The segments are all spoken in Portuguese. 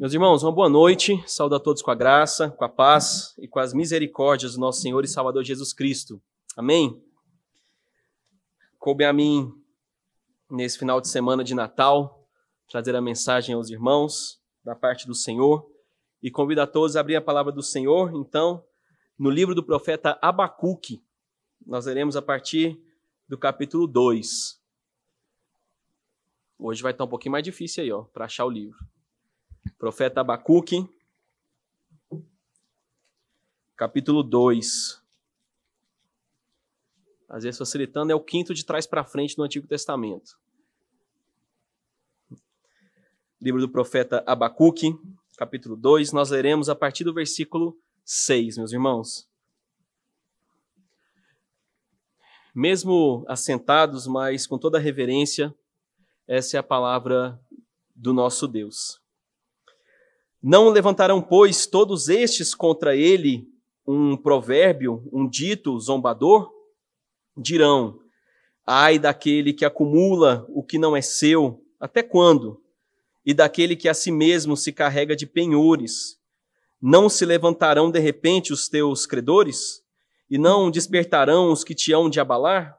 Meus irmãos, uma boa noite. Saúdo a todos com a graça, com a paz e com as misericórdias do nosso Senhor e Salvador Jesus Cristo. Amém? Coube a mim, nesse final de semana de Natal, trazer a mensagem aos irmãos da parte do Senhor e convido a todos a abrir a palavra do Senhor, então, no livro do profeta Abacuque. Nós leremos a partir do capítulo 2. Hoje vai estar um pouquinho mais difícil aí, ó, para achar o livro. Profeta Abacuque, capítulo 2. Às vezes, facilitando, é o quinto de trás para frente no Antigo Testamento. Livro do profeta Abacuque, capítulo 2, nós leremos a partir do versículo 6, meus irmãos. Mesmo assentados, mas com toda reverência, essa é a palavra do nosso Deus. Não levantarão, pois, todos estes contra ele um provérbio, um dito zombador? Dirão: Ai daquele que acumula o que não é seu, até quando? E daquele que a si mesmo se carrega de penhores. Não se levantarão de repente os teus credores? E não despertarão os que te hão de abalar?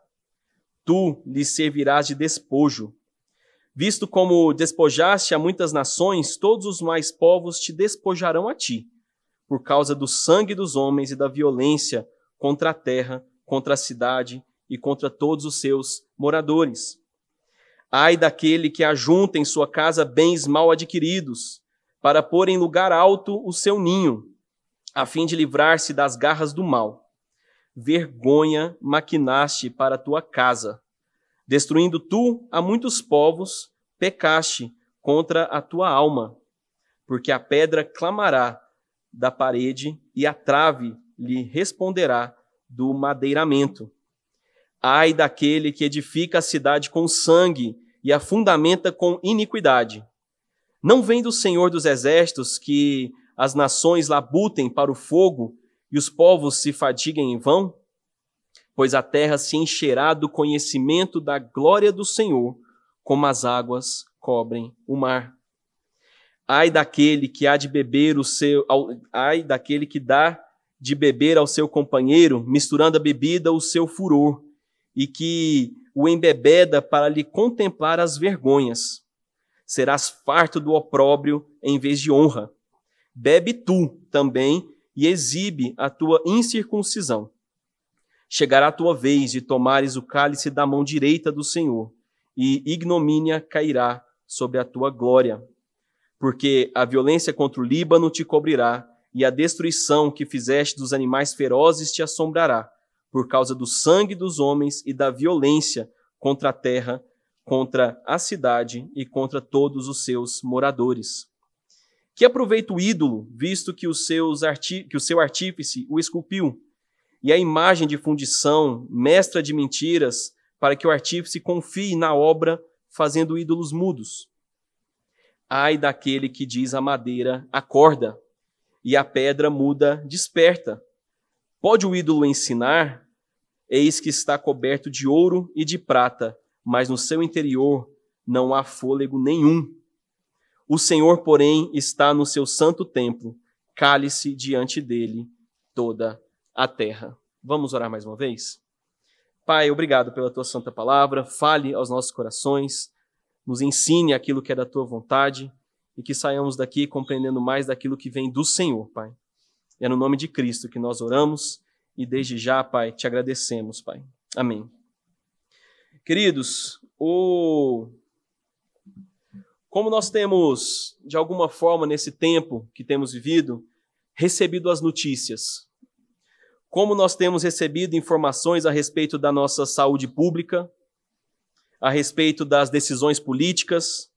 Tu lhes servirás de despojo Visto como despojaste a muitas nações, todos os mais povos te despojarão a ti, por causa do sangue dos homens e da violência contra a terra, contra a cidade e contra todos os seus moradores. Ai daquele que ajunta em sua casa bens mal adquiridos, para pôr em lugar alto o seu ninho, a fim de livrar-se das garras do mal. Vergonha maquinaste para tua casa Destruindo tu a muitos povos, pecaste contra a tua alma, porque a pedra clamará da parede e a trave lhe responderá do madeiramento. Ai daquele que edifica a cidade com sangue e a fundamenta com iniquidade. Não vem do Senhor dos exércitos que as nações labutem para o fogo e os povos se fatiguem em vão? Pois a terra se encherá do conhecimento da glória do Senhor, como as águas cobrem o mar. Ai daquele que há de beber o seu, ai daquele que dá de beber ao seu companheiro, misturando a bebida o seu furor, e que o embebeda para lhe contemplar as vergonhas. Serás farto do opróbrio em vez de honra. Bebe tu também e exibe a tua incircuncisão Chegará a tua vez de tomares o cálice da mão direita do Senhor, e ignomínia cairá sobre a tua glória. Porque a violência contra o Líbano te cobrirá, e a destruição que fizeste dos animais ferozes te assombrará, por causa do sangue dos homens e da violência contra a terra, contra a cidade e contra todos os seus moradores. Que aproveita o ídolo, visto que, os seus que o seu artífice o esculpiu? E a imagem de fundição, mestra de mentiras, para que o artífice confie na obra, fazendo ídolos mudos. Ai daquele que diz a madeira, acorda, e a pedra muda, desperta. Pode o ídolo ensinar? Eis que está coberto de ouro e de prata, mas no seu interior não há fôlego nenhum. O Senhor, porém, está no seu santo templo, cale-se diante dele toda a terra. Vamos orar mais uma vez? Pai, obrigado pela tua santa palavra. Fale aos nossos corações, nos ensine aquilo que é da tua vontade e que saiamos daqui compreendendo mais daquilo que vem do Senhor, Pai. É no nome de Cristo que nós oramos e desde já, Pai, te agradecemos, Pai. Amém. Queridos, o como nós temos, de alguma forma, nesse tempo que temos vivido, recebido as notícias como nós temos recebido informações a respeito da nossa saúde pública, a respeito das decisões políticas,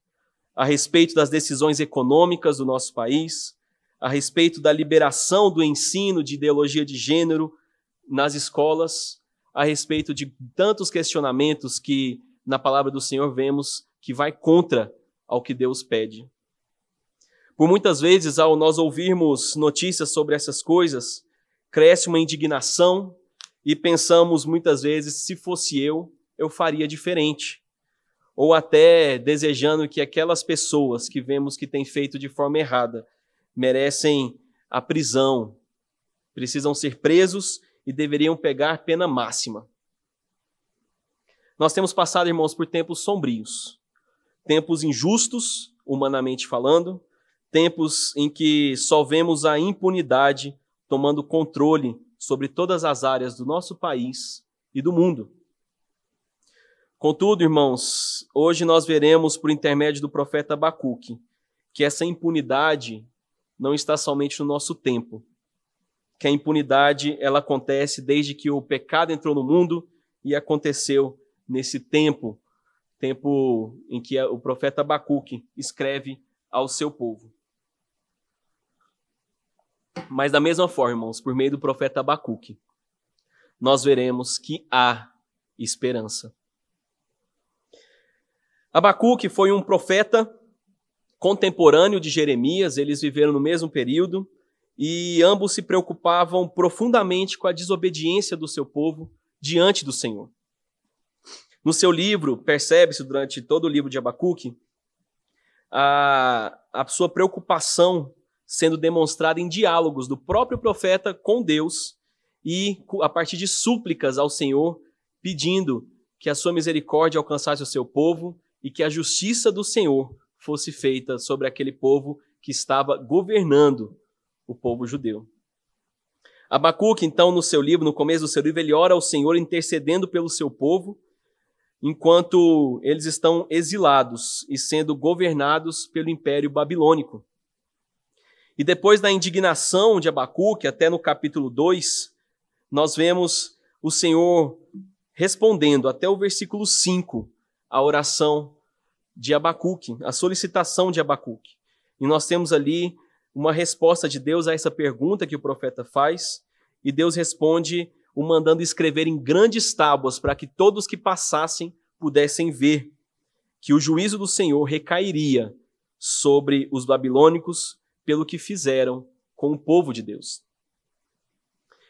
a respeito das decisões econômicas do nosso país, a respeito da liberação do ensino de ideologia de gênero nas escolas, a respeito de tantos questionamentos que na palavra do Senhor vemos que vai contra ao que Deus pede. Por muitas vezes, ao nós ouvirmos notícias sobre essas coisas, cresce uma indignação e pensamos muitas vezes, se fosse eu, eu faria diferente. ou até desejando que aquelas pessoas que vemos que têm feito de forma errada merecem a prisão, precisam ser presos e deveriam pegar pena máxima. Nós temos passado, irmãos, por tempos sombrios, tempos injustos, humanamente falando, tempos em que só vemos a impunidade tomando controle sobre todas as áreas do nosso país e do mundo. Contudo, irmãos, hoje nós veremos por intermédio do profeta Abacuque que essa impunidade não está somente no nosso tempo, que a impunidade ela acontece desde que o pecado entrou no mundo e aconteceu nesse tempo, tempo em que o profeta Abacuque escreve ao seu povo. Mas da mesma forma, irmãos, por meio do profeta Abacuque, nós veremos que há esperança. Abacuque foi um profeta contemporâneo de Jeremias, eles viveram no mesmo período e ambos se preocupavam profundamente com a desobediência do seu povo diante do Senhor. No seu livro, percebe-se durante todo o livro de Abacuque, a, a sua preocupação sendo demonstrada em diálogos do próprio profeta com Deus e a partir de súplicas ao Senhor, pedindo que a sua misericórdia alcançasse o seu povo e que a justiça do Senhor fosse feita sobre aquele povo que estava governando o povo judeu. Abacuque, então, no seu livro, no começo do seu livro, ele ora ao Senhor intercedendo pelo seu povo, enquanto eles estão exilados e sendo governados pelo Império Babilônico. E depois da indignação de Abacuque, até no capítulo 2, nós vemos o Senhor respondendo até o versículo 5 a oração de Abacuque, a solicitação de Abacuque. E nós temos ali uma resposta de Deus a essa pergunta que o profeta faz, e Deus responde o mandando escrever em grandes tábuas para que todos que passassem pudessem ver que o juízo do Senhor recairia sobre os babilônicos pelo que fizeram com o povo de Deus.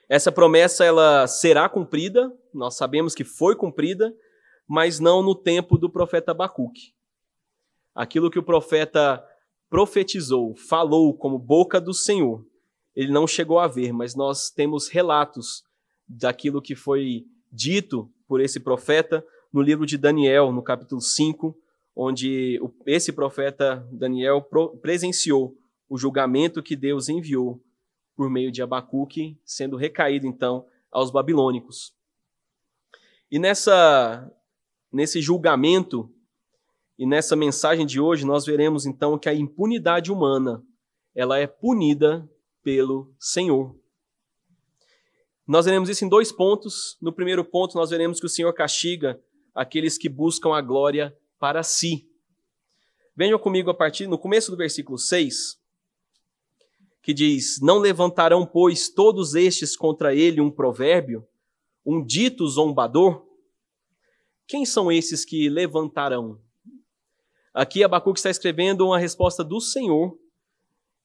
Essa promessa ela será cumprida, nós sabemos que foi cumprida, mas não no tempo do profeta Abacuque. Aquilo que o profeta profetizou, falou como boca do Senhor, ele não chegou a ver, mas nós temos relatos daquilo que foi dito por esse profeta no livro de Daniel, no capítulo 5, onde esse profeta Daniel presenciou o julgamento que Deus enviou por meio de Abacuque, sendo recaído então aos babilônicos. E nessa nesse julgamento e nessa mensagem de hoje, nós veremos então que a impunidade humana, ela é punida pelo Senhor. Nós veremos isso em dois pontos. No primeiro ponto, nós veremos que o Senhor castiga aqueles que buscam a glória para si. Venham comigo a partir no começo do versículo 6, que diz: Não levantarão, pois, todos estes contra ele um provérbio, um dito zombador? Quem são esses que levantarão? Aqui Abacuque está escrevendo uma resposta do Senhor,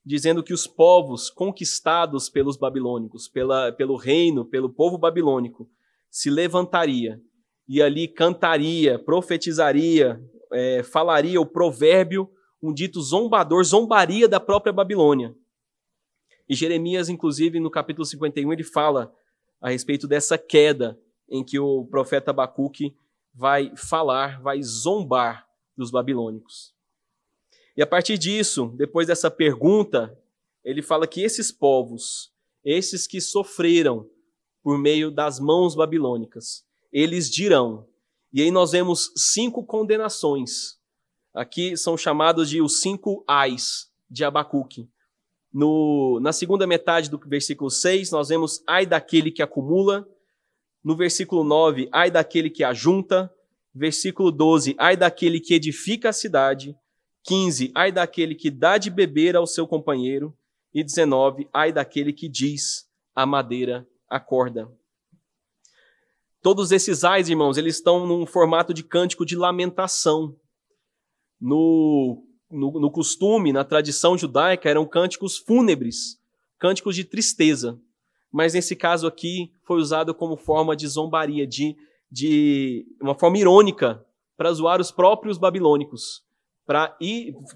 dizendo que os povos conquistados pelos babilônicos, pela, pelo reino, pelo povo babilônico, se levantaria e ali cantaria, profetizaria, é, falaria o provérbio, um dito zombador, zombaria da própria Babilônia. E Jeremias, inclusive, no capítulo 51, ele fala a respeito dessa queda em que o profeta Abacuque vai falar, vai zombar dos babilônicos. E a partir disso, depois dessa pergunta, ele fala que esses povos, esses que sofreram por meio das mãos babilônicas, eles dirão. E aí nós vemos cinco condenações. Aqui são chamados de os cinco ais de Abacuque. No, na segunda metade do versículo 6, nós vemos ai daquele que acumula. No versículo 9, ai daquele que ajunta versículo 12, ai daquele que edifica a cidade, 15, ai daquele que dá de beber ao seu companheiro, e 19, ai daquele que diz, a madeira acorda. Todos esses ais, irmãos, eles estão num formato de cântico de lamentação. No, no, no costume, na tradição judaica, eram cânticos fúnebres, cânticos de tristeza. Mas nesse caso aqui foi usado como forma de zombaria, de de uma forma irônica para zoar os próprios babilônicos, para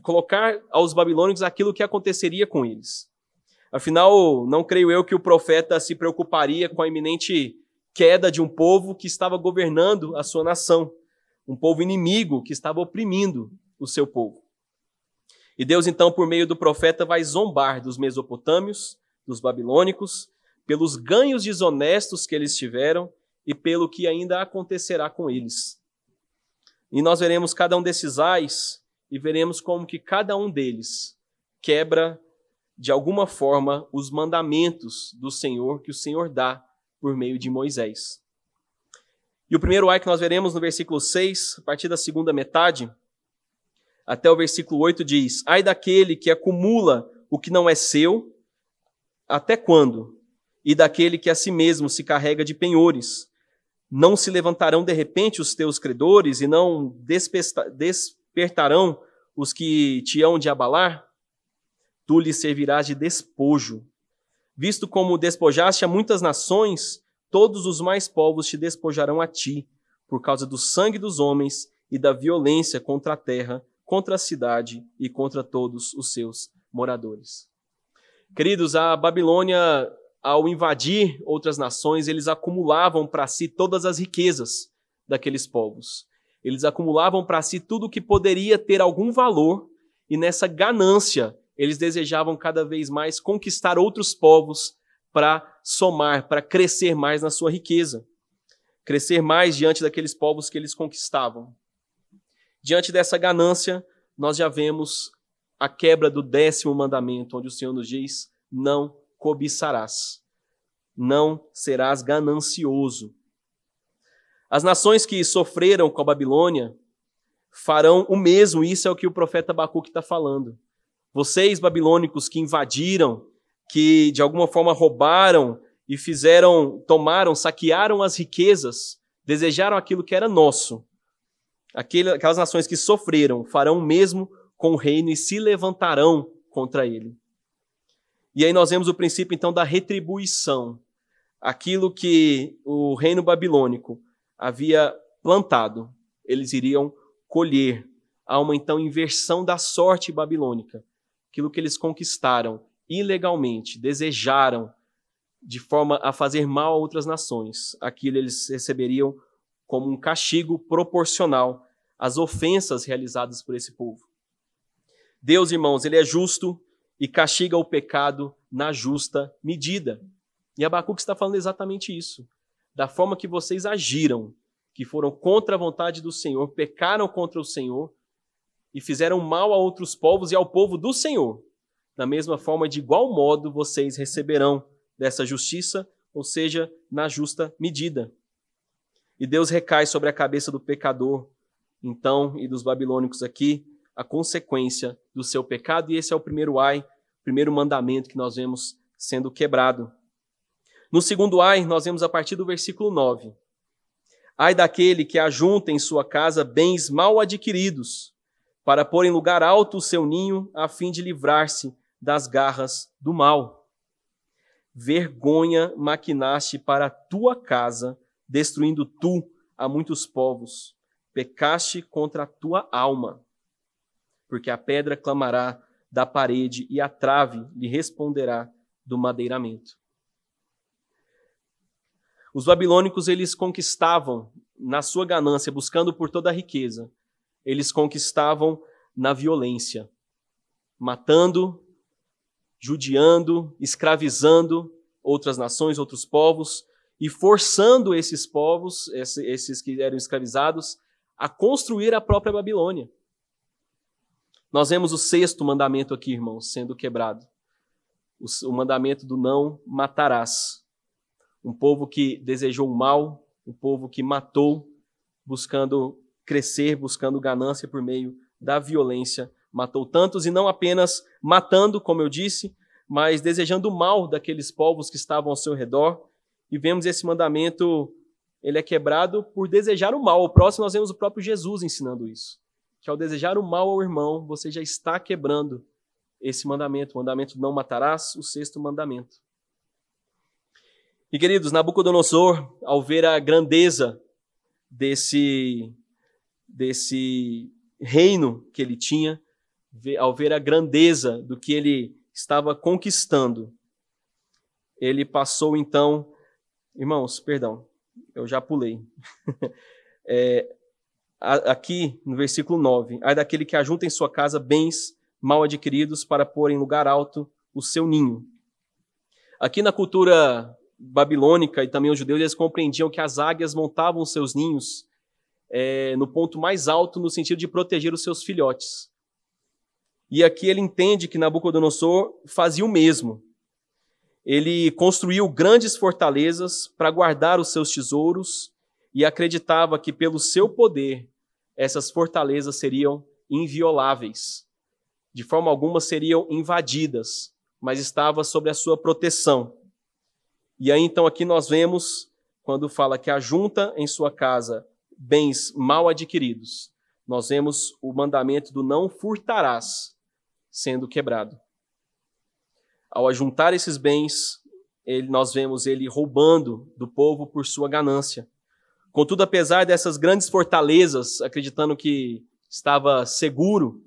colocar aos babilônicos aquilo que aconteceria com eles. Afinal, não creio eu que o profeta se preocuparia com a iminente queda de um povo que estava governando a sua nação, um povo inimigo que estava oprimindo o seu povo. E Deus, então, por meio do profeta, vai zombar dos mesopotâmios, dos babilônicos, pelos ganhos desonestos que eles tiveram e pelo que ainda acontecerá com eles. E nós veremos cada um desses ais e veremos como que cada um deles quebra de alguma forma os mandamentos do Senhor que o Senhor dá por meio de Moisés. E o primeiro ai que nós veremos no versículo 6, a partir da segunda metade, até o versículo 8 diz: Ai daquele que acumula o que não é seu, até quando? E daquele que a si mesmo se carrega de penhores. Não se levantarão de repente os teus credores e não despertarão os que te hão de abalar? Tu lhes servirás de despojo Visto como despojaste a muitas nações, todos os mais povos te despojarão a ti, por causa do sangue dos homens e da violência contra a terra, contra a cidade e contra todos os seus moradores. Queridos, a Babilônia, ao invadir outras nações, eles acumulavam para si todas as riquezas daqueles povos. Eles acumulavam para si tudo que poderia ter algum valor, e nessa ganância eles desejavam cada vez mais conquistar outros povos para somar, para crescer mais na sua riqueza, crescer mais diante daqueles povos que eles conquistavam. Diante dessa ganância, nós já vemos a quebra do décimo mandamento, onde o Senhor nos diz: não cobiçarás, não serás ganancioso. As nações que sofreram com a Babilônia farão o mesmo, isso é o que o profeta Abacuque está falando. Vocês, babilônicos, que invadiram, que de alguma forma roubaram e fizeram, tomaram, saquearam as riquezas, desejaram aquilo que era nosso. Aquelas nações que sofreram farão o mesmo com o reino e se levantarão contra ele. E aí nós vemos o princípio então da retribuição. Aquilo que o reino babilônico havia plantado, eles iriam colher. Há uma então inversão da sorte babilônica aquilo que eles conquistaram ilegalmente, desejaram de forma a fazer mal a outras nações, aquilo eles receberiam como um castigo proporcional às ofensas realizadas por esse povo. Deus, irmãos, ele é justo e castiga o pecado na justa medida. E Abacuque está falando exatamente isso. Da forma que vocês agiram, que foram contra a vontade do Senhor, pecaram contra o Senhor, e fizeram mal a outros povos e ao povo do Senhor. Da mesma forma, de igual modo, vocês receberão dessa justiça, ou seja, na justa medida. E Deus recai sobre a cabeça do pecador, então, e dos babilônicos aqui, a consequência do seu pecado, e esse é o primeiro ai, primeiro mandamento que nós vemos sendo quebrado. No segundo ai, nós vemos a partir do versículo 9. Ai daquele que ajunta em sua casa bens mal adquiridos, para pôr em lugar alto o seu ninho, a fim de livrar-se das garras do mal. Vergonha maquinaste para a tua casa, destruindo tu a muitos povos. Pecaste contra a tua alma, porque a pedra clamará da parede e a trave lhe responderá do madeiramento. Os babilônicos eles conquistavam na sua ganância, buscando por toda a riqueza, eles conquistavam na violência, matando, judiando, escravizando outras nações, outros povos, e forçando esses povos, esses que eram escravizados, a construir a própria Babilônia. Nós vemos o sexto mandamento aqui, irmãos, sendo quebrado. O mandamento do não matarás. Um povo que desejou o mal, um povo que matou, buscando crescer buscando ganância por meio da violência. Matou tantos e não apenas matando, como eu disse, mas desejando o mal daqueles povos que estavam ao seu redor. E vemos esse mandamento, ele é quebrado por desejar o mal. O próximo nós vemos o próprio Jesus ensinando isso. Que ao desejar o mal ao irmão, você já está quebrando esse mandamento, o mandamento não matarás, o sexto mandamento. E queridos, Nabucodonosor, ao ver a grandeza desse desse reino que ele tinha, ao ver a grandeza do que ele estava conquistando, ele passou então, irmãos, perdão, eu já pulei. é, aqui no versículo 9: Ai daquele que ajunta em sua casa bens mal adquiridos para pôr em lugar alto o seu ninho. Aqui na cultura babilônica e também os judeus, eles compreendiam que as águias montavam seus ninhos é, no ponto mais alto, no sentido de proteger os seus filhotes. E aqui ele entende que Nabucodonosor fazia o mesmo. Ele construiu grandes fortalezas para guardar os seus tesouros e acreditava que, pelo seu poder, essas fortalezas seriam invioláveis. De forma alguma seriam invadidas, mas estava sob a sua proteção. E aí então aqui nós vemos quando fala que ajunta em sua casa bens mal adquiridos. Nós vemos o mandamento do não furtarás sendo quebrado. Ao ajuntar esses bens, ele, nós vemos ele roubando do povo por sua ganância. Contudo, apesar dessas grandes fortalezas, acreditando que estava seguro,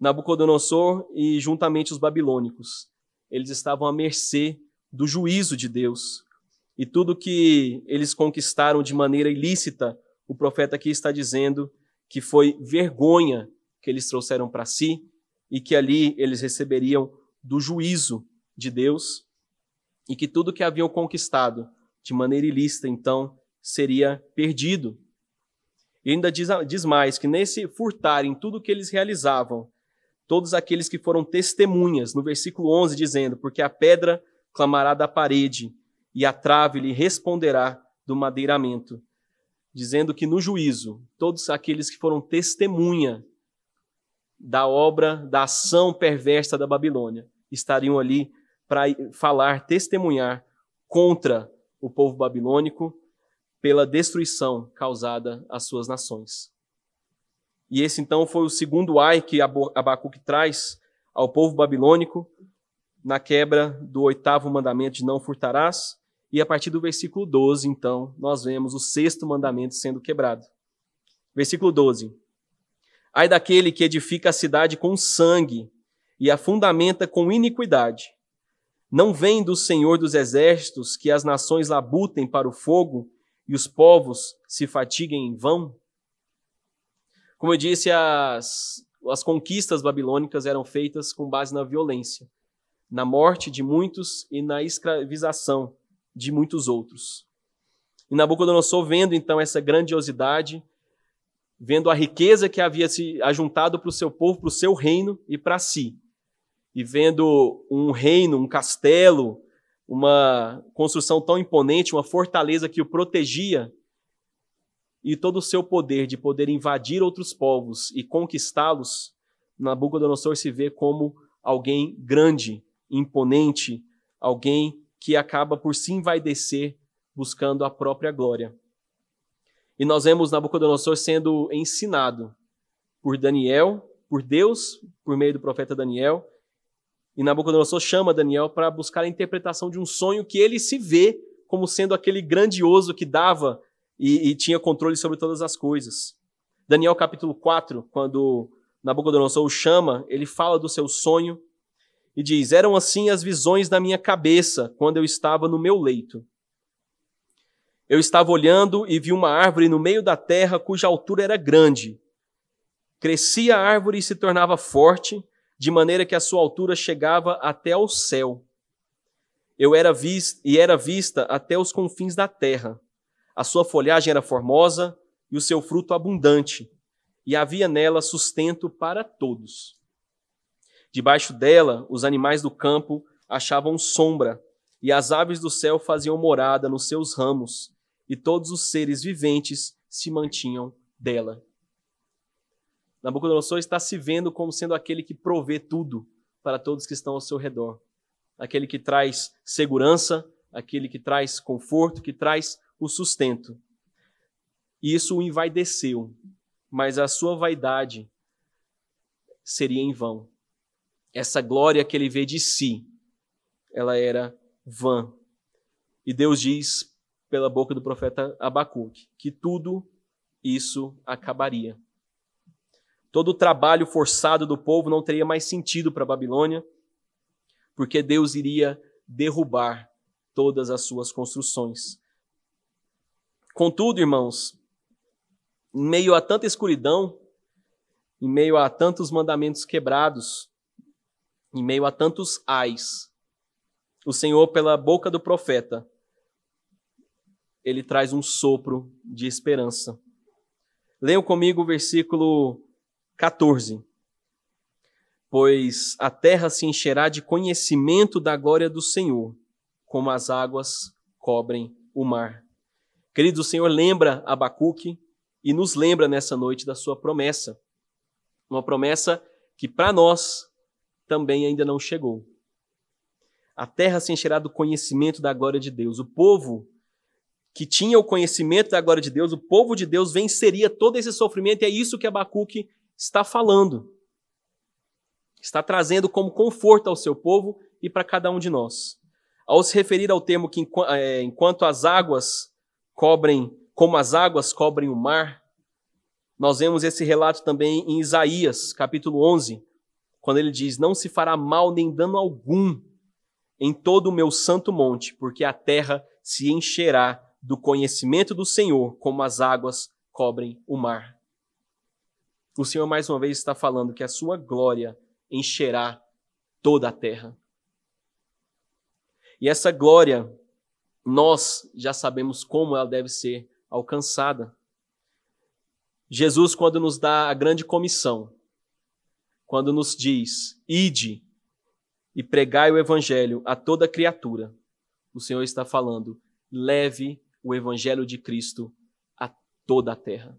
Nabucodonosor e juntamente os babilônicos, eles estavam à mercê do juízo de Deus. E tudo que eles conquistaram de maneira ilícita, o profeta aqui está dizendo que foi vergonha que eles trouxeram para si e que ali eles receberiam do juízo de Deus e que tudo que haviam conquistado de maneira ilícita, então, seria perdido. E ainda diz, diz mais que nesse furtar em tudo que eles realizavam, todos aqueles que foram testemunhas, no versículo 11, dizendo: Porque a pedra clamará da parede e a trave lhe responderá do madeiramento. Dizendo que no juízo, todos aqueles que foram testemunha da obra, da ação perversa da Babilônia, estariam ali para falar, testemunhar contra o povo babilônico pela destruição causada às suas nações. E esse então foi o segundo ai que Abacuque traz ao povo babilônico na quebra do oitavo mandamento de não furtarás. E a partir do versículo 12, então, nós vemos o sexto mandamento sendo quebrado. Versículo 12. Ai daquele que edifica a cidade com sangue e a fundamenta com iniquidade. Não vem do Senhor dos exércitos que as nações labutem para o fogo e os povos se fatiguem em vão? Como eu disse, as, as conquistas babilônicas eram feitas com base na violência, na morte de muitos e na escravização de muitos outros. E Nabucodonosor, vendo então essa grandiosidade, vendo a riqueza que havia se ajuntado para o seu povo, para o seu reino e para si, e vendo um reino, um castelo, uma construção tão imponente, uma fortaleza que o protegia, e todo o seu poder de poder invadir outros povos e conquistá-los, Nabucodonosor se vê como alguém grande, imponente, alguém que acaba por se envaidecer buscando a própria glória. E nós vemos Nabucodonosor sendo ensinado por Daniel, por Deus, por meio do profeta Daniel, e Nabucodonosor chama Daniel para buscar a interpretação de um sonho que ele se vê como sendo aquele grandioso que dava e, e tinha controle sobre todas as coisas. Daniel capítulo 4, quando Nabucodonosor o chama, ele fala do seu sonho e diz: Eram assim as visões da minha cabeça quando eu estava no meu leito. Eu estava olhando e vi uma árvore no meio da terra cuja altura era grande. Crescia a árvore e se tornava forte, de maneira que a sua altura chegava até ao céu. Eu era vista e era vista até os confins da terra. A sua folhagem era formosa e o seu fruto abundante, e havia nela sustento para todos. Debaixo dela, os animais do campo achavam sombra, e as aves do céu faziam morada nos seus ramos, e todos os seres viventes se mantinham dela. Nabucodonosor está se vendo como sendo aquele que provê tudo para todos que estão ao seu redor. Aquele que traz segurança, aquele que traz conforto, que traz o sustento. E isso o envaideceu, mas a sua vaidade seria em vão. Essa glória que ele vê de si, ela era vã. E Deus diz pela boca do profeta Abacuque que tudo isso acabaria todo o trabalho forçado do povo não teria mais sentido para a Babilônia, porque Deus iria derrubar todas as suas construções. Contudo, irmãos, em meio a tanta escuridão, em meio a tantos mandamentos quebrados, em meio a tantos ais, o Senhor, pela boca do profeta, ele traz um sopro de esperança. Leiam comigo o versículo 14. Pois a terra se encherá de conhecimento da glória do Senhor, como as águas cobrem o mar. Queridos, o Senhor lembra Abacuque e nos lembra nessa noite da sua promessa. Uma promessa que para nós também ainda não chegou. A terra se encherá do conhecimento da glória de Deus. O povo que tinha o conhecimento da glória de Deus, o povo de Deus venceria todo esse sofrimento, e é isso que Abacuque está falando. Está trazendo como conforto ao seu povo e para cada um de nós. Ao se referir ao termo que é, enquanto as águas cobrem, como as águas cobrem o mar, nós vemos esse relato também em Isaías, capítulo 11, quando ele diz: Não se fará mal nem dano algum em todo o meu santo monte, porque a terra se encherá do conhecimento do Senhor, como as águas cobrem o mar. O Senhor mais uma vez está falando que a sua glória encherá toda a terra. E essa glória, nós já sabemos como ela deve ser alcançada. Jesus, quando nos dá a grande comissão, quando nos diz: ide e pregai o evangelho a toda criatura, o Senhor está falando: leve o evangelho de Cristo a toda a terra.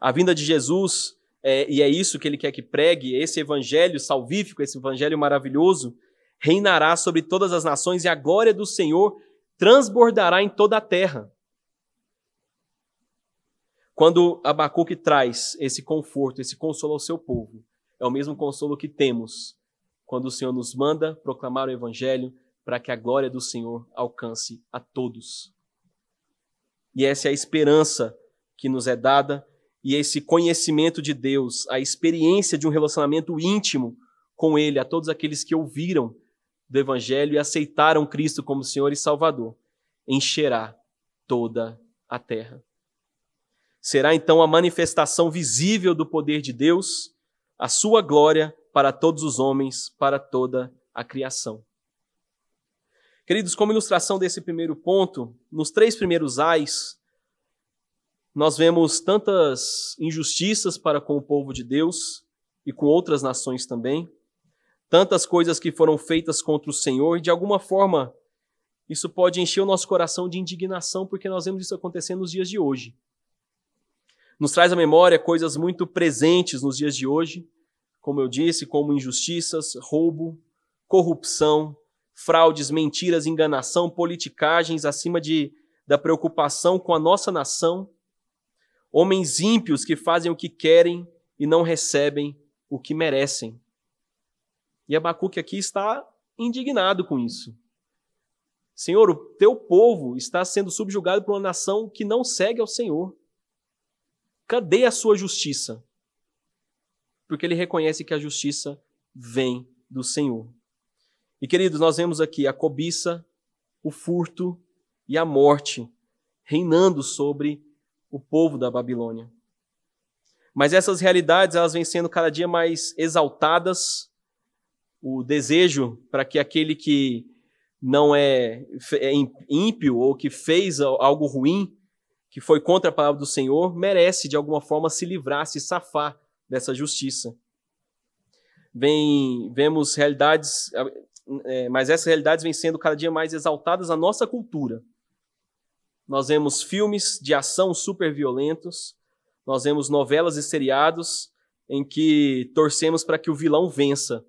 A vinda de Jesus, é, e é isso que ele quer que pregue, esse evangelho salvífico, esse evangelho maravilhoso, reinará sobre todas as nações e a glória do Senhor transbordará em toda a terra. Quando Abacuque traz esse conforto, esse consolo ao seu povo, é o mesmo consolo que temos quando o Senhor nos manda proclamar o Evangelho para que a glória do Senhor alcance a todos. E essa é a esperança que nos é dada e esse conhecimento de Deus, a experiência de um relacionamento íntimo com Ele, a todos aqueles que ouviram do Evangelho e aceitaram Cristo como Senhor e Salvador, encherá toda a terra. Será então a manifestação visível do poder de Deus, a sua glória para todos os homens, para toda a criação. Queridos, como ilustração desse primeiro ponto, nos três primeiros ais, nós vemos tantas injustiças para com o povo de Deus e com outras nações também, tantas coisas que foram feitas contra o Senhor, e de alguma forma isso pode encher o nosso coração de indignação, porque nós vemos isso acontecendo nos dias de hoje. Nos traz à memória coisas muito presentes nos dias de hoje, como eu disse, como injustiças, roubo, corrupção, fraudes, mentiras, enganação, politicagens acima de, da preocupação com a nossa nação, homens ímpios que fazem o que querem e não recebem o que merecem. E Abacuque aqui está indignado com isso. Senhor, o teu povo está sendo subjugado por uma nação que não segue ao Senhor. Cadê a sua justiça? Porque ele reconhece que a justiça vem do Senhor. E queridos, nós vemos aqui a cobiça, o furto e a morte reinando sobre o povo da Babilônia. Mas essas realidades, elas vêm sendo cada dia mais exaltadas. O desejo para que aquele que não é, é ímpio ou que fez algo ruim que foi contra a palavra do Senhor, merece de alguma forma se livrar, se safar dessa justiça. Vem, vemos realidades, é, mas essas realidades vêm sendo cada dia mais exaltadas na nossa cultura. Nós vemos filmes de ação super violentos, nós vemos novelas e seriados em que torcemos para que o vilão vença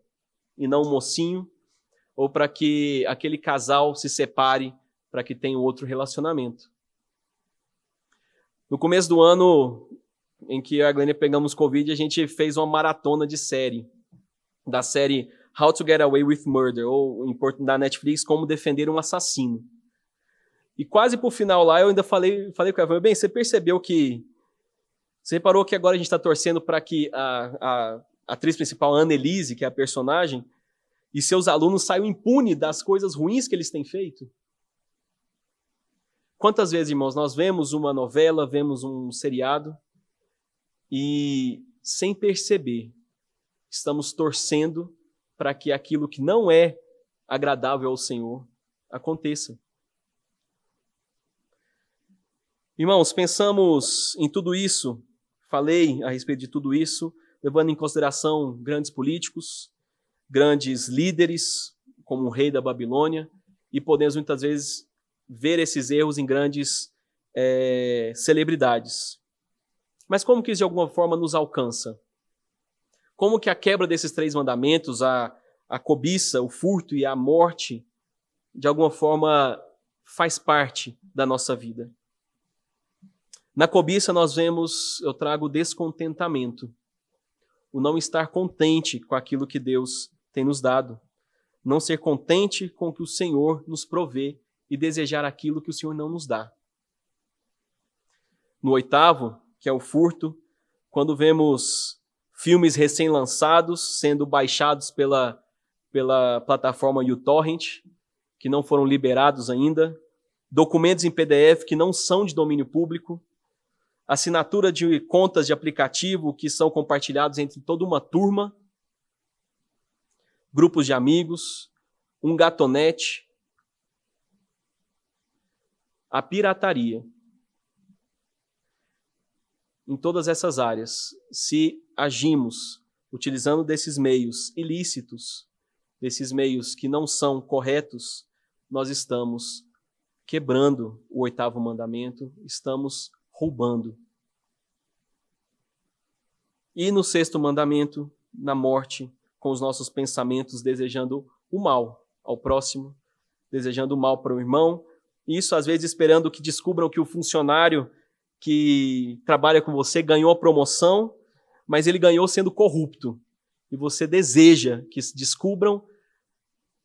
e não o mocinho, ou para que aquele casal se separe para que tenha outro relacionamento. No começo do ano em que eu e a Glênia pegamos Covid, a gente fez uma maratona de série. Da série How to Get Away with Murder, ou da Netflix, Como Defender um Assassino. E quase pro final lá, eu ainda falei, falei com ela, bem, você percebeu que Você reparou que agora a gente está torcendo para que a, a, a atriz principal, a Annelise, que é a personagem, e seus alunos saiam impunes das coisas ruins que eles têm feito? Quantas vezes, irmãos, nós vemos uma novela, vemos um seriado e, sem perceber, estamos torcendo para que aquilo que não é agradável ao Senhor aconteça. Irmãos, pensamos em tudo isso, falei a respeito de tudo isso, levando em consideração grandes políticos, grandes líderes, como o rei da Babilônia, e podemos muitas vezes ver esses erros em grandes é, celebridades. Mas como que isso de alguma forma nos alcança? Como que a quebra desses três mandamentos, a, a cobiça, o furto e a morte, de alguma forma faz parte da nossa vida? Na cobiça nós vemos, eu trago descontentamento, o não estar contente com aquilo que Deus tem nos dado, não ser contente com o que o Senhor nos provê e desejar aquilo que o Senhor não nos dá. No oitavo, que é o furto, quando vemos filmes recém-lançados sendo baixados pela, pela plataforma uTorrent, que não foram liberados ainda, documentos em PDF que não são de domínio público, assinatura de contas de aplicativo que são compartilhados entre toda uma turma, grupos de amigos, um gatonete, a pirataria. Em todas essas áreas, se agimos utilizando desses meios ilícitos, desses meios que não são corretos, nós estamos quebrando o oitavo mandamento, estamos roubando. E no sexto mandamento, na morte, com os nossos pensamentos desejando o mal ao próximo, desejando o mal para o irmão, isso, às vezes, esperando que descubram que o funcionário que trabalha com você ganhou a promoção, mas ele ganhou sendo corrupto. E você deseja que descubram,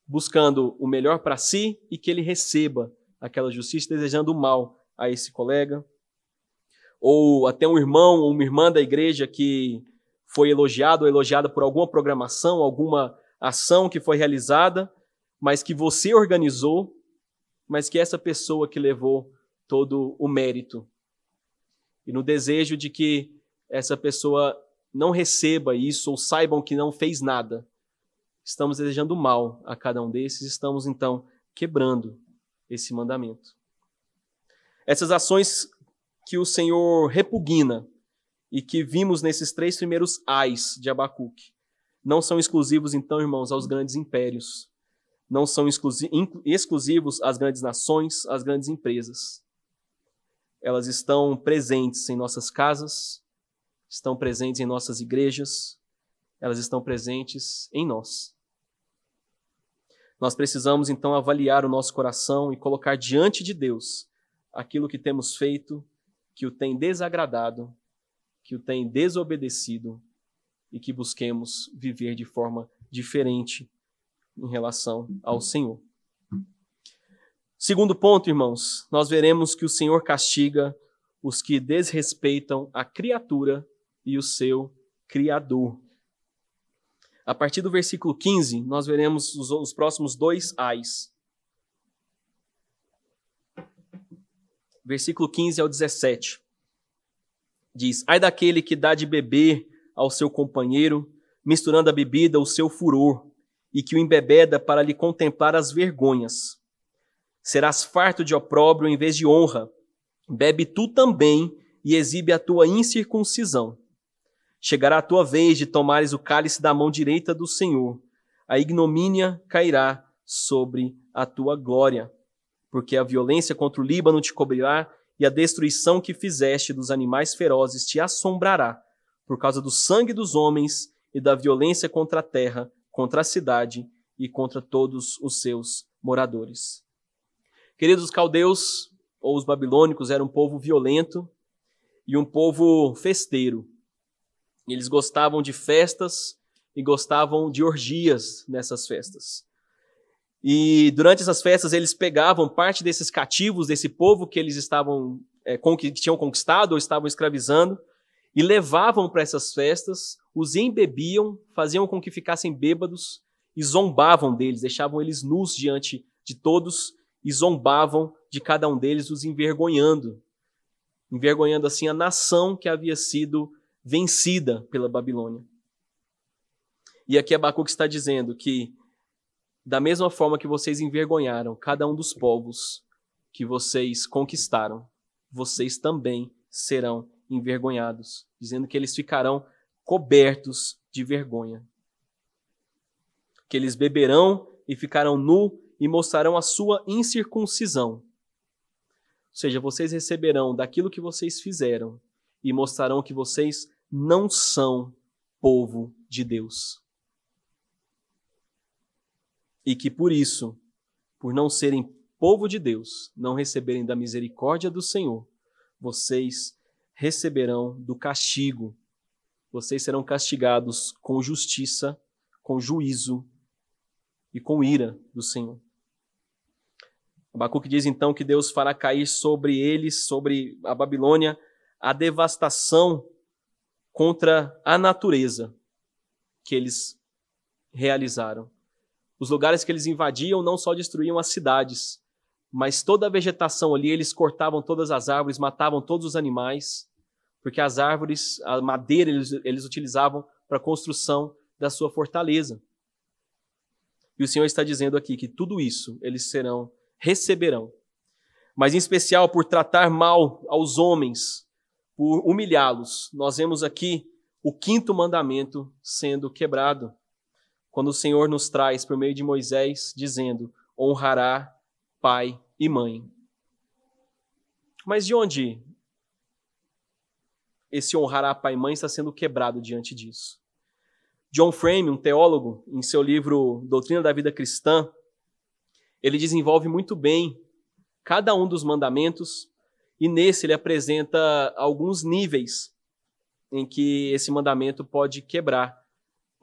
buscando o melhor para si e que ele receba aquela justiça, desejando o mal a esse colega. Ou até um irmão ou uma irmã da igreja que foi elogiado ou elogiada por alguma programação, alguma ação que foi realizada, mas que você organizou mas que essa pessoa que levou todo o mérito. E no desejo de que essa pessoa não receba isso ou saibam que não fez nada. Estamos desejando mal a cada um desses, estamos então quebrando esse mandamento. Essas ações que o Senhor repugna e que vimos nesses três primeiros ais de Abacuque não são exclusivos, então, irmãos, aos grandes impérios, não são exclusivos às grandes nações, às grandes empresas. Elas estão presentes em nossas casas, estão presentes em nossas igrejas, elas estão presentes em nós. Nós precisamos então avaliar o nosso coração e colocar diante de Deus aquilo que temos feito que o tem desagradado, que o tem desobedecido e que busquemos viver de forma diferente em relação ao Senhor. Segundo ponto, irmãos, nós veremos que o Senhor castiga os que desrespeitam a criatura e o seu Criador. A partir do versículo 15, nós veremos os, os próximos dois ais. Versículo 15 ao 17. Diz: Ai daquele que dá de beber ao seu companheiro, misturando a bebida o seu furor e que o embebeda para lhe contemplar as vergonhas. Serás farto de opróbrio em vez de honra. Bebe tu também e exibe a tua incircuncisão. Chegará a tua vez de tomares o cálice da mão direita do Senhor. A ignomínia cairá sobre a tua glória, porque a violência contra o Líbano te cobrirá e a destruição que fizeste dos animais ferozes te assombrará, por causa do sangue dos homens e da violência contra a terra, contra a cidade e contra todos os seus moradores. Queridos, os caldeus ou os babilônicos eram um povo violento e um povo festeiro. Eles gostavam de festas e gostavam de orgias nessas festas. E durante essas festas eles pegavam parte desses cativos, desse povo que eles estavam, é, que tinham conquistado ou estavam escravizando, e levavam para essas festas, os embebiam, faziam com que ficassem bêbados e zombavam deles, deixavam eles nus diante de todos e zombavam de cada um deles, os envergonhando, envergonhando assim a nação que havia sido vencida pela Babilônia. E aqui Abacuque está dizendo que, da mesma forma que vocês envergonharam cada um dos povos que vocês conquistaram, vocês também serão envergonhados, dizendo que eles ficarão cobertos de vergonha. Que eles beberão e ficarão nu e mostrarão a sua incircuncisão. Ou seja, vocês receberão daquilo que vocês fizeram e mostrarão que vocês não são povo de Deus. E que por isso, por não serem povo de Deus, não receberem da misericórdia do Senhor, vocês receberão do castigo. Vocês serão castigados com justiça, com juízo e com ira do Senhor. Abacuque diz então que Deus fará cair sobre eles, sobre a Babilônia, a devastação contra a natureza que eles realizaram. Os lugares que eles invadiam não só destruíam as cidades, mas toda a vegetação ali, eles cortavam todas as árvores, matavam todos os animais, porque as árvores, a madeira, eles, eles utilizavam para a construção da sua fortaleza. E o Senhor está dizendo aqui que tudo isso eles serão, receberão. Mas em especial por tratar mal aos homens, por humilhá-los. Nós vemos aqui o quinto mandamento sendo quebrado. Quando o Senhor nos traz por meio de Moisés, dizendo: honrará pai e mãe. Mas de onde esse honrar pai e mãe está sendo quebrado diante disso? John Frame, um teólogo, em seu livro Doutrina da Vida Cristã, ele desenvolve muito bem cada um dos mandamentos e nesse ele apresenta alguns níveis em que esse mandamento pode quebrar,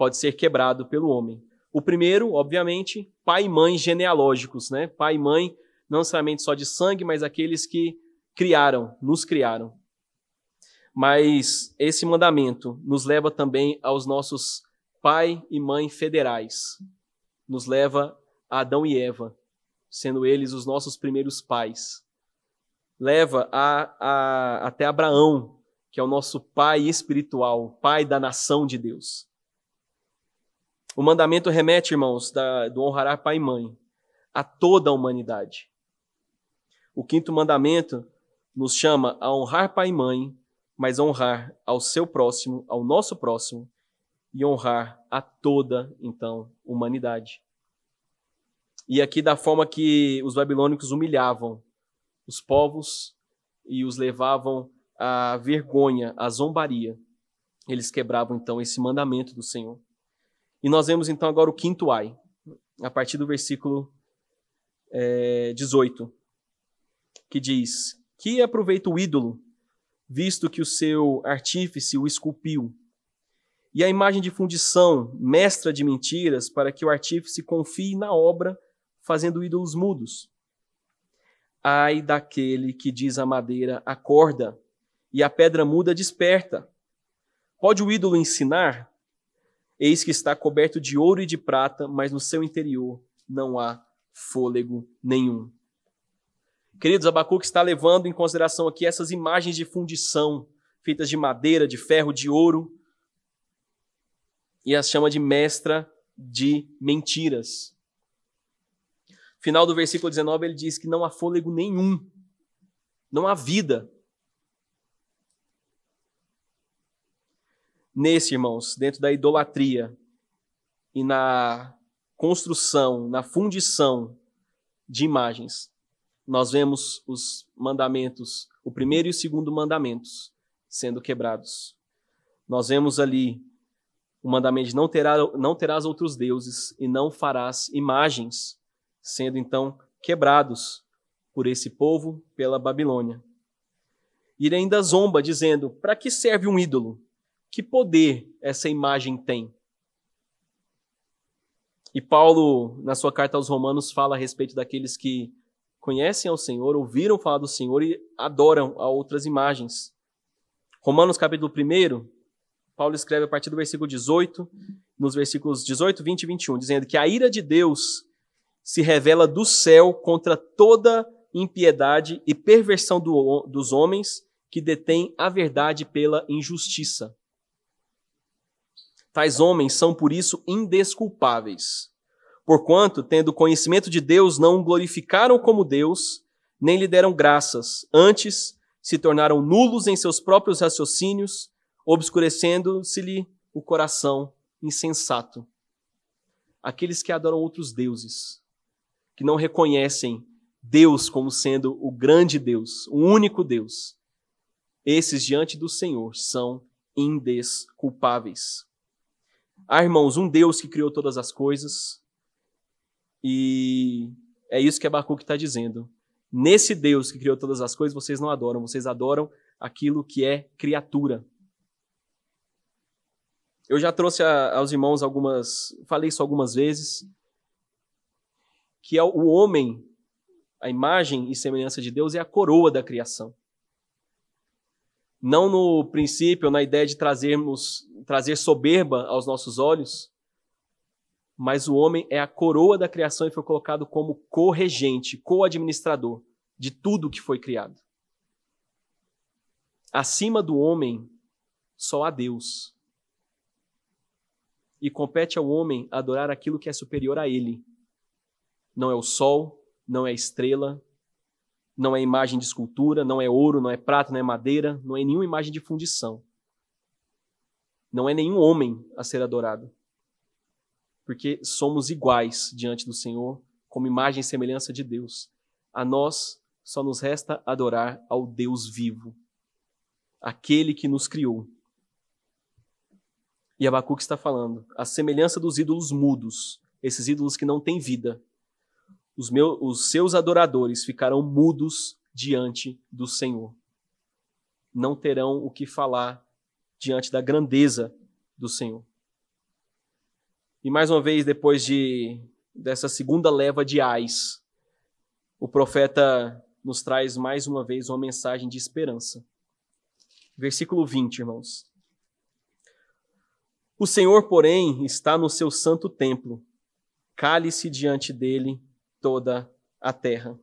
pode ser quebrado pelo homem. O primeiro, obviamente, pai e mãe genealógicos, né? Pai e mãe não necessariamente só de sangue, mas aqueles que criaram, nos criaram. Mas esse mandamento nos leva também aos nossos pai e mãe federais. Nos leva a Adão e Eva, sendo eles os nossos primeiros pais. Leva a, a, até Abraão, que é o nosso pai espiritual, pai da nação de Deus. O mandamento remete, irmãos, da, do honrar pai e mãe a toda a humanidade. O quinto mandamento nos chama a honrar pai e mãe, mas honrar ao seu próximo, ao nosso próximo, e honrar a toda, então, humanidade. E aqui, da forma que os babilônicos humilhavam os povos e os levavam à vergonha, à zombaria, eles quebravam, então, esse mandamento do Senhor. E nós vemos, então, agora o quinto ai, a partir do versículo é, 18 que diz: Que aproveita o ídolo, visto que o seu artífice o esculpiu? E a imagem de fundição, mestra de mentiras, para que o artífice confie na obra, fazendo ídolos mudos. Ai daquele que diz a madeira, acorda, e a pedra muda, desperta. Pode o ídolo ensinar? Eis que está coberto de ouro e de prata, mas no seu interior não há fôlego nenhum. Queridos, Abacuque está levando em consideração aqui essas imagens de fundição, feitas de madeira, de ferro, de ouro, e as chama de mestra de mentiras. Final do versículo 19, ele diz que não há fôlego nenhum, não há vida. Nesse, irmãos, dentro da idolatria e na construção, na fundição de imagens, nós vemos os mandamentos, o primeiro e o segundo mandamentos sendo quebrados. Nós vemos ali o mandamento de não, terá, não terás outros deuses e não farás imagens, sendo então quebrados por esse povo pela Babilônia. E ele ainda zomba, dizendo: para que serve um ídolo? Que poder essa imagem tem? E Paulo, na sua carta aos Romanos, fala a respeito daqueles que conhecem ao Senhor, ouviram falar do Senhor e adoram a outras imagens. Romanos capítulo 1, Paulo escreve a partir do versículo 18, nos versículos 18, 20 e 21, dizendo que a ira de Deus se revela do céu contra toda impiedade e perversão do, dos homens que detêm a verdade pela injustiça. Tais homens são por isso indesculpáveis, porquanto, tendo conhecimento de Deus, não o glorificaram como Deus, nem lhe deram graças, antes se tornaram nulos em seus próprios raciocínios, obscurecendo-se-lhe o coração insensato. Aqueles que adoram outros deuses, que não reconhecem Deus como sendo o grande Deus, o único Deus, esses diante do Senhor são indesculpáveis. Há, irmãos, um Deus que criou todas as coisas, e é isso que Abacuque está dizendo. Nesse Deus que criou todas as coisas, vocês não adoram, vocês adoram aquilo que é criatura. Eu já trouxe a, aos irmãos algumas, falei isso algumas vezes, que é o homem, a imagem e semelhança de Deus é a coroa da criação. Não no princípio, na ideia de trazermos, trazer soberba aos nossos olhos, mas o homem é a coroa da criação e foi colocado como co-regente, co-administrador de tudo que foi criado. Acima do homem, só há Deus. E compete ao homem adorar aquilo que é superior a ele. Não é o sol, não é a estrela, não é imagem de escultura, não é ouro, não é prata, não é madeira, não é nenhuma imagem de fundição. Não é nenhum homem a ser adorado porque somos iguais diante do Senhor, como imagem e semelhança de Deus. A nós só nos resta adorar ao Deus vivo, aquele que nos criou. E Abacuque está falando, a semelhança dos ídolos mudos, esses ídolos que não têm vida. Os, meus, os seus adoradores ficarão mudos diante do Senhor. Não terão o que falar diante da grandeza do Senhor. E mais uma vez, depois de dessa segunda leva de ais, o profeta nos traz mais uma vez uma mensagem de esperança. Versículo 20, irmãos. O Senhor, porém, está no seu santo templo. Cale-se diante dele toda a terra.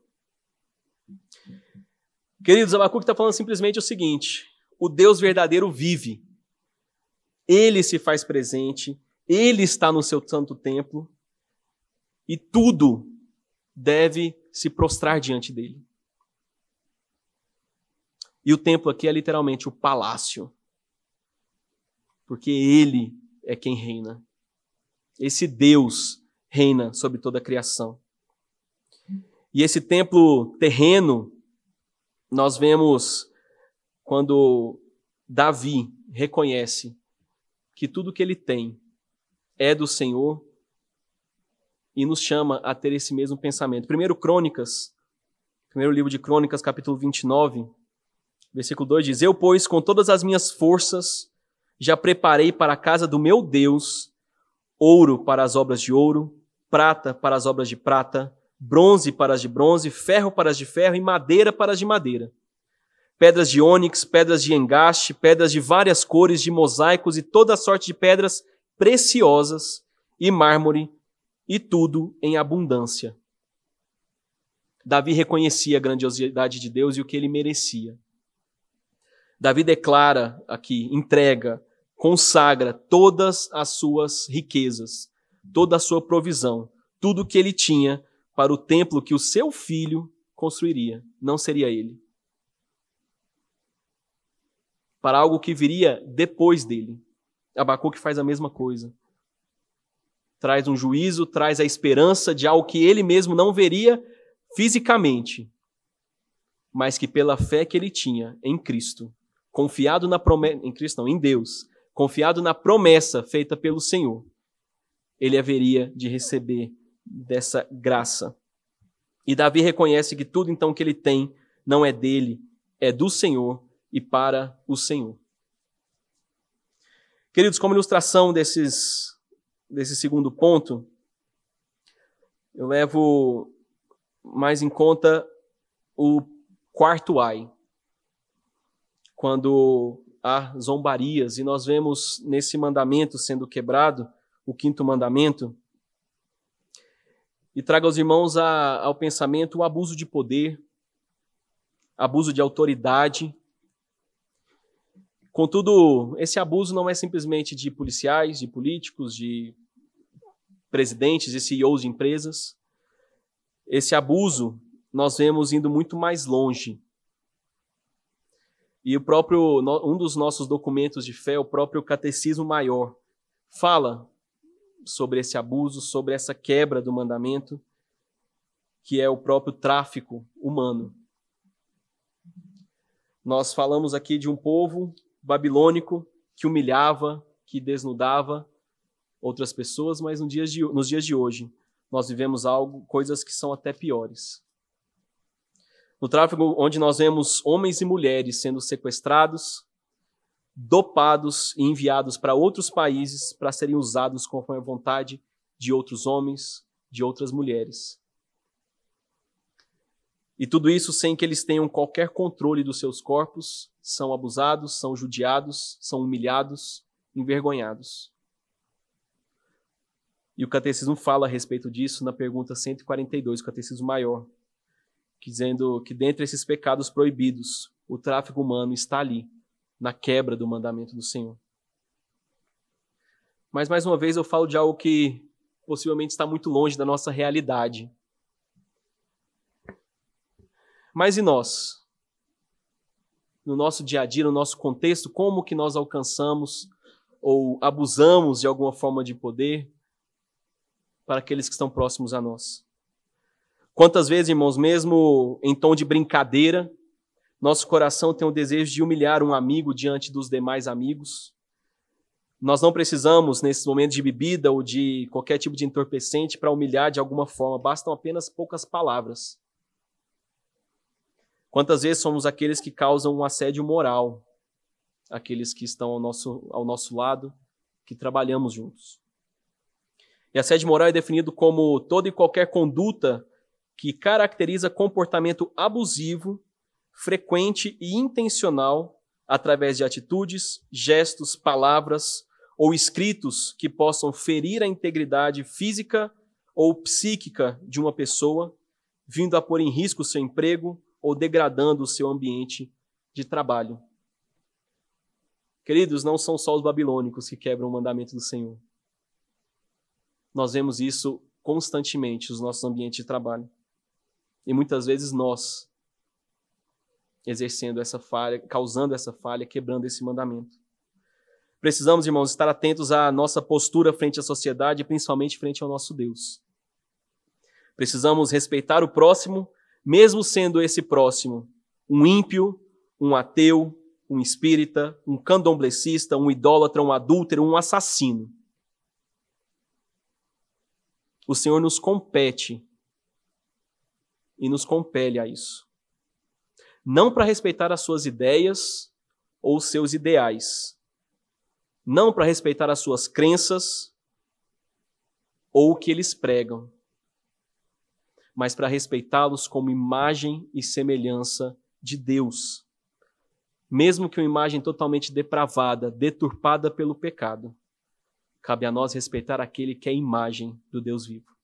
Queridos, Abacuque está falando simplesmente o seguinte: o Deus verdadeiro vive. Ele se faz presente ele está no seu santo templo e tudo deve se prostrar diante dele. E o templo aqui é literalmente o palácio, porque ele é quem reina. Esse Deus reina sobre toda a criação. E esse templo terreno, nós vemos quando Davi reconhece que tudo que ele tem é do Senhor e nos chama a ter esse mesmo pensamento. Primeiro Crônicas, primeiro livro de Crônicas, capítulo 29, versículo 2 diz: Eu, pois, com todas as minhas forças, já preparei para a casa do meu Deus ouro para as obras de ouro, prata para as obras de prata, bronze para as de bronze, ferro para as de ferro e madeira para as de madeira. Pedras de ônix, pedras de engaste, pedras de várias cores, de mosaicos e toda sorte de pedras preciosas e mármore e tudo em abundância. Davi reconhecia a grandiosidade de Deus e o que ele merecia. Davi declara aqui, entrega, consagra todas as suas riquezas, toda a sua provisão, tudo o que ele tinha para o templo que o seu filho construiria. Não seria ele. Para algo que viria depois dele. Abacuque faz a mesma coisa. Traz um juízo, traz a esperança de algo que ele mesmo não veria fisicamente, mas que pela fé que ele tinha em Cristo, confiado na promessa, em Cristo não, em Deus, confiado na promessa feita pelo Senhor, ele haveria de receber dessa graça. E Davi reconhece que tudo então que ele tem não é dele, é do Senhor e para o Senhor. Queridos, como ilustração desses, desse segundo ponto, eu levo mais em conta o quarto ai. Quando há zombarias, e nós vemos nesse mandamento sendo quebrado, o quinto mandamento, e traga aos irmãos a, ao pensamento o abuso de poder, abuso de autoridade. Contudo, esse abuso não é simplesmente de policiais, de políticos, de presidentes e CEOs de empresas. Esse abuso nós vemos indo muito mais longe. E o próprio um dos nossos documentos de fé, o próprio Catecismo Maior, fala sobre esse abuso, sobre essa quebra do mandamento, que é o próprio tráfico humano. Nós falamos aqui de um povo babilônico que humilhava, que desnudava outras pessoas, mas nos dias de, nos dias de hoje nós vivemos algo, coisas que são até piores. No tráfico, onde nós vemos homens e mulheres sendo sequestrados, dopados e enviados para outros países para serem usados conforme a vontade de outros homens, de outras mulheres. E tudo isso sem que eles tenham qualquer controle dos seus corpos, são abusados, são judiados, são humilhados, envergonhados. E o catecismo fala a respeito disso na pergunta 142, o catecismo maior, dizendo que dentre esses pecados proibidos, o tráfico humano está ali, na quebra do mandamento do Senhor. Mas mais uma vez eu falo de algo que possivelmente está muito longe da nossa realidade. Mas e nós? No nosso dia a dia, no nosso contexto, como que nós alcançamos ou abusamos de alguma forma de poder para aqueles que estão próximos a nós? Quantas vezes, irmãos, mesmo em tom de brincadeira, nosso coração tem o desejo de humilhar um amigo diante dos demais amigos? Nós não precisamos, nesses momentos de bebida ou de qualquer tipo de entorpecente, para humilhar de alguma forma, bastam apenas poucas palavras. Quantas vezes somos aqueles que causam um assédio moral, aqueles que estão ao nosso, ao nosso lado, que trabalhamos juntos? E assédio moral é definido como toda e qualquer conduta que caracteriza comportamento abusivo, frequente e intencional através de atitudes, gestos, palavras ou escritos que possam ferir a integridade física ou psíquica de uma pessoa, vindo a pôr em risco seu emprego ou degradando o seu ambiente de trabalho. Queridos, não são só os babilônicos que quebram o mandamento do Senhor. Nós vemos isso constantemente nos nossos ambientes de trabalho. E muitas vezes nós exercendo essa falha, causando essa falha, quebrando esse mandamento. Precisamos, irmãos, estar atentos à nossa postura frente à sociedade, principalmente frente ao nosso Deus. Precisamos respeitar o próximo, mesmo sendo esse próximo um ímpio, um ateu, um espírita, um candomblecista, um idólatra, um adúltero, um assassino. O Senhor nos compete e nos compele a isso. Não para respeitar as suas ideias ou seus ideais. Não para respeitar as suas crenças ou o que eles pregam. Mas para respeitá-los como imagem e semelhança de Deus. Mesmo que uma imagem totalmente depravada, deturpada pelo pecado, cabe a nós respeitar aquele que é a imagem do Deus vivo.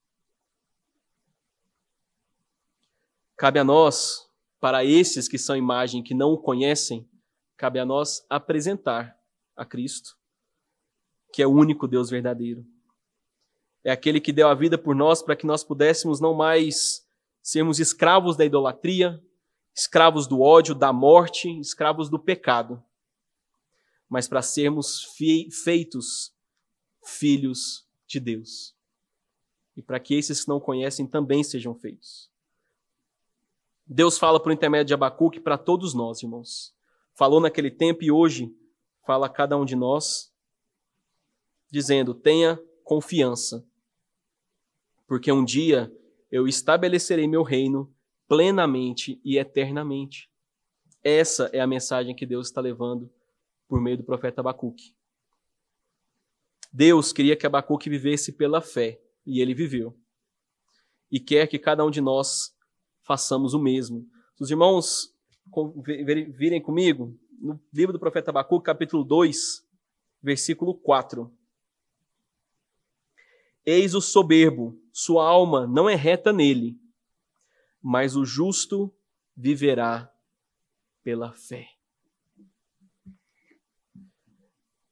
Cabe a nós, para esses que são imagem que não o conhecem, cabe a nós apresentar a Cristo, que é o único Deus verdadeiro. É aquele que deu a vida por nós para que nós pudéssemos não mais sermos escravos da idolatria, escravos do ódio, da morte, escravos do pecado, mas para sermos feitos filhos de Deus. E para que esses que não conhecem também sejam feitos. Deus fala por intermédio de Abacuque para todos nós, irmãos. Falou naquele tempo e hoje fala a cada um de nós, dizendo: tenha confiança, porque um dia eu estabelecerei meu reino plenamente e eternamente. Essa é a mensagem que Deus está levando por meio do profeta Abacuque. Deus queria que Abacuque vivesse pela fé, e ele viveu. E quer que cada um de nós façamos o mesmo. Se os irmãos virem comigo no livro do profeta Abacuque, capítulo 2, versículo 4. Eis o soberbo, sua alma não é reta nele, mas o justo viverá pela fé.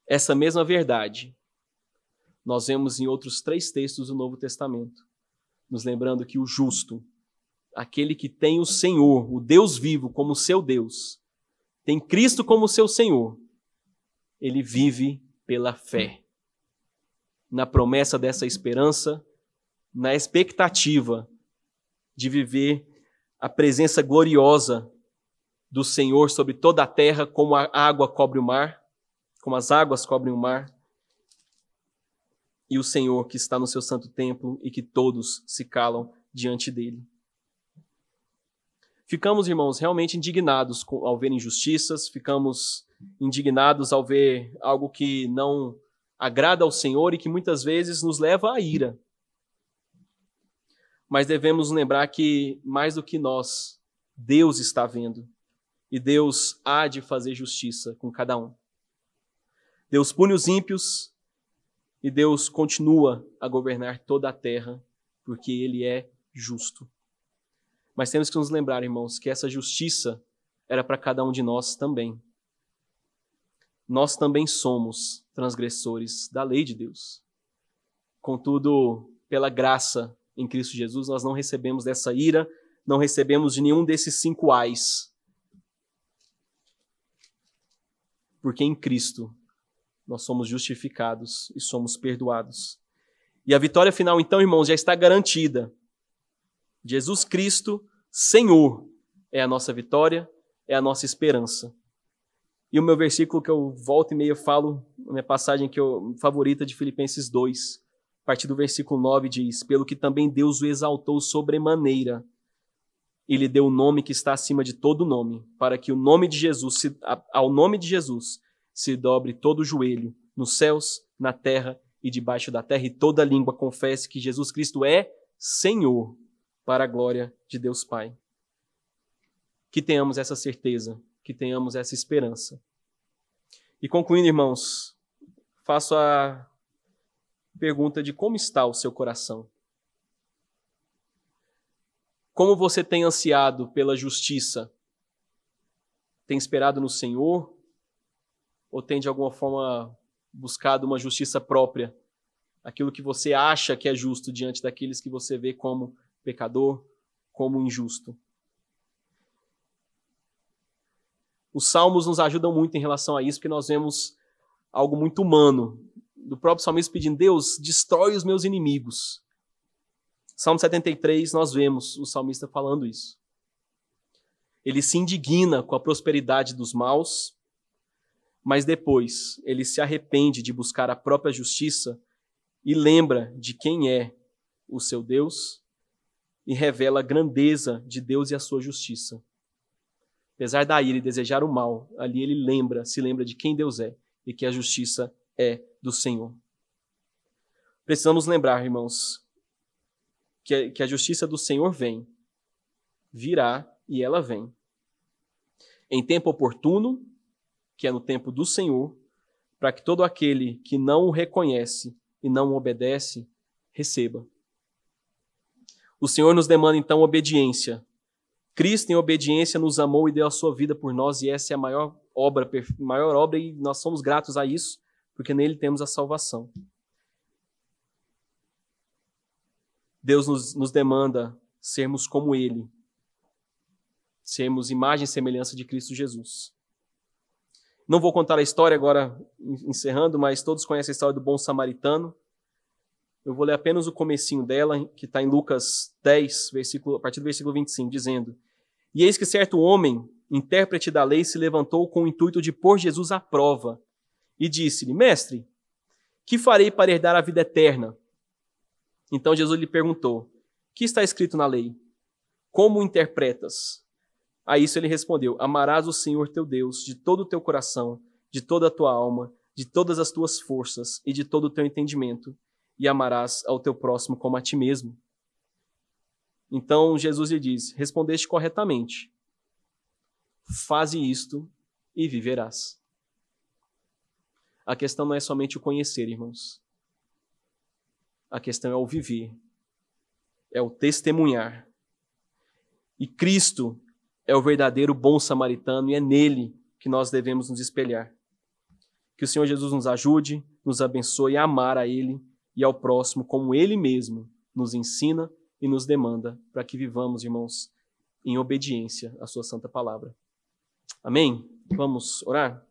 Essa mesma verdade nós vemos em outros três textos do Novo Testamento, nos lembrando que o justo, aquele que tem o Senhor, o Deus vivo, como seu Deus, tem Cristo como seu Senhor, ele vive pela fé. Na promessa dessa esperança, na expectativa de viver a presença gloriosa do Senhor sobre toda a terra, como a água cobre o mar, como as águas cobrem o mar, e o Senhor que está no seu santo templo e que todos se calam diante dele. Ficamos, irmãos, realmente indignados ao ver injustiças, ficamos indignados ao ver algo que não agrada ao Senhor e que muitas vezes nos leva à ira. Mas devemos lembrar que, mais do que nós, Deus está vendo e Deus há de fazer justiça com cada um. Deus pune os ímpios e Deus continua a governar toda a terra, porque Ele é justo. Mas temos que nos lembrar, irmãos, que essa justiça era para cada um de nós também. Nós também somos transgressores da lei de Deus. Contudo, pela graça em Cristo Jesus, nós não recebemos dessa ira, não recebemos de nenhum desses cinco ais. Porque em Cristo nós somos justificados e somos perdoados. E a vitória final, então, irmãos, já está garantida. Jesus Cristo, Senhor, é a nossa vitória, é a nossa esperança. E o meu versículo que eu volto e meia falo, minha passagem que eu favorita de Filipenses 2, a partir do versículo 9 diz: "Pelo que também Deus o exaltou sobremaneira, e lhe deu o nome que está acima de todo nome, para que o nome de Jesus, ao nome de Jesus, se dobre todo o joelho, nos céus, na terra e debaixo da terra, e toda língua confesse que Jesus Cristo é Senhor, para a glória de Deus Pai. Que tenhamos essa certeza, que tenhamos essa esperança. E concluindo, irmãos, faço a pergunta de como está o seu coração. Como você tem ansiado pela justiça? Tem esperado no Senhor? ou tem de alguma forma buscado uma justiça própria? Aquilo que você acha que é justo diante daqueles que você vê como pecador, como injusto. Os salmos nos ajudam muito em relação a isso, porque nós vemos algo muito humano. Do próprio salmista pedindo: Deus, destrói os meus inimigos. Salmo 73, nós vemos o salmista falando isso. Ele se indigna com a prosperidade dos maus, mas depois ele se arrepende de buscar a própria justiça e lembra de quem é o seu Deus e revela a grandeza de Deus e a sua justiça. Apesar da ira e desejar o mal, ali ele lembra, se lembra de quem Deus é e que a justiça é do Senhor. Precisamos lembrar, irmãos, que que a justiça do Senhor vem, virá e ela vem. Em tempo oportuno que é no tempo do Senhor, para que todo aquele que não o reconhece e não o obedece, receba. O Senhor nos demanda então obediência. Cristo, em obediência, nos amou e deu a sua vida por nós, e essa é a maior obra, maior obra, e nós somos gratos a isso, porque nele temos a salvação. Deus nos, nos demanda sermos como Ele, sermos imagem e semelhança de Cristo Jesus. Não vou contar a história agora, encerrando, mas todos conhecem a história do bom samaritano. Eu vou ler apenas o comecinho dela, que está em Lucas 10, versículo, a partir do versículo 25, dizendo: E eis que certo homem, intérprete da lei, se levantou com o intuito de pôr Jesus à prova, e disse-lhe: Mestre, que farei para herdar a vida eterna? Então Jesus lhe perguntou: Que está escrito na lei? Como interpretas? A isso ele respondeu: Amarás o Senhor teu Deus de todo o teu coração, de toda a tua alma, de todas as tuas forças e de todo o teu entendimento, e amarás ao teu próximo como a ti mesmo. Então Jesus lhe diz: Respondeste corretamente. Faze isto e viverás. A questão não é somente o conhecer, irmãos. A questão é o viver, é o testemunhar. E Cristo é o verdadeiro bom samaritano e é nele que nós devemos nos espelhar. Que o Senhor Jesus nos ajude, nos abençoe a amar a Ele e ao próximo como Ele mesmo nos ensina e nos demanda para que vivamos, irmãos, em obediência à Sua santa palavra. Amém? Vamos orar?